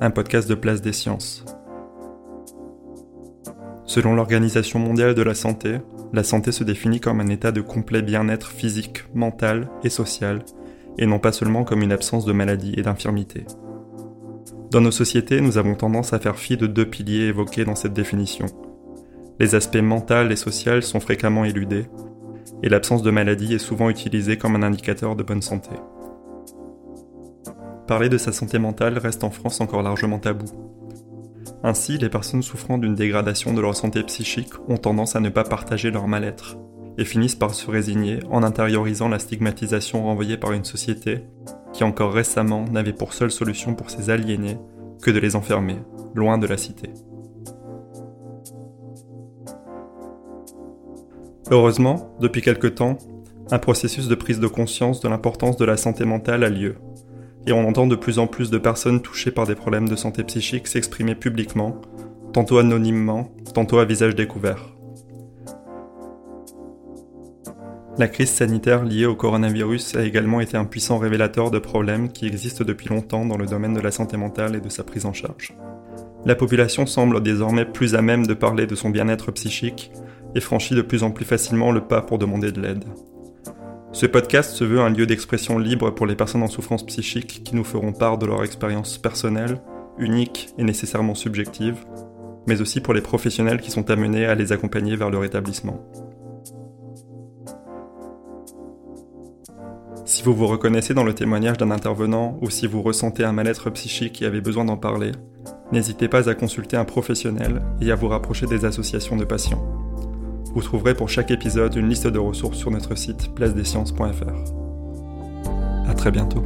un podcast de Place des Sciences. Selon l'Organisation mondiale de la santé, la santé se définit comme un état de complet bien-être physique, mental et social, et non pas seulement comme une absence de maladie et d'infirmité. Dans nos sociétés, nous avons tendance à faire fi de deux piliers évoqués dans cette définition. Les aspects mental et social sont fréquemment éludés, et l'absence de maladie est souvent utilisée comme un indicateur de bonne santé. Parler de sa santé mentale reste en France encore largement tabou. Ainsi, les personnes souffrant d'une dégradation de leur santé psychique ont tendance à ne pas partager leur mal-être, et finissent par se résigner en intériorisant la stigmatisation renvoyée par une société qui encore récemment n'avait pour seule solution pour ces aliénés que de les enfermer, loin de la cité. Heureusement, depuis quelque temps, un processus de prise de conscience de l'importance de la santé mentale a lieu, et on entend de plus en plus de personnes touchées par des problèmes de santé psychique s'exprimer publiquement, tantôt anonymement, tantôt à visage découvert. La crise sanitaire liée au coronavirus a également été un puissant révélateur de problèmes qui existent depuis longtemps dans le domaine de la santé mentale et de sa prise en charge. La population semble désormais plus à même de parler de son bien-être psychique et franchit de plus en plus facilement le pas pour demander de l'aide. Ce podcast se veut un lieu d'expression libre pour les personnes en souffrance psychique qui nous feront part de leur expérience personnelle, unique et nécessairement subjective, mais aussi pour les professionnels qui sont amenés à les accompagner vers leur établissement. Si vous vous reconnaissez dans le témoignage d'un intervenant ou si vous ressentez un mal-être psychique et avez besoin d'en parler, n'hésitez pas à consulter un professionnel et à vous rapprocher des associations de patients. Vous trouverez pour chaque épisode une liste de ressources sur notre site placedesciences.fr. À très bientôt.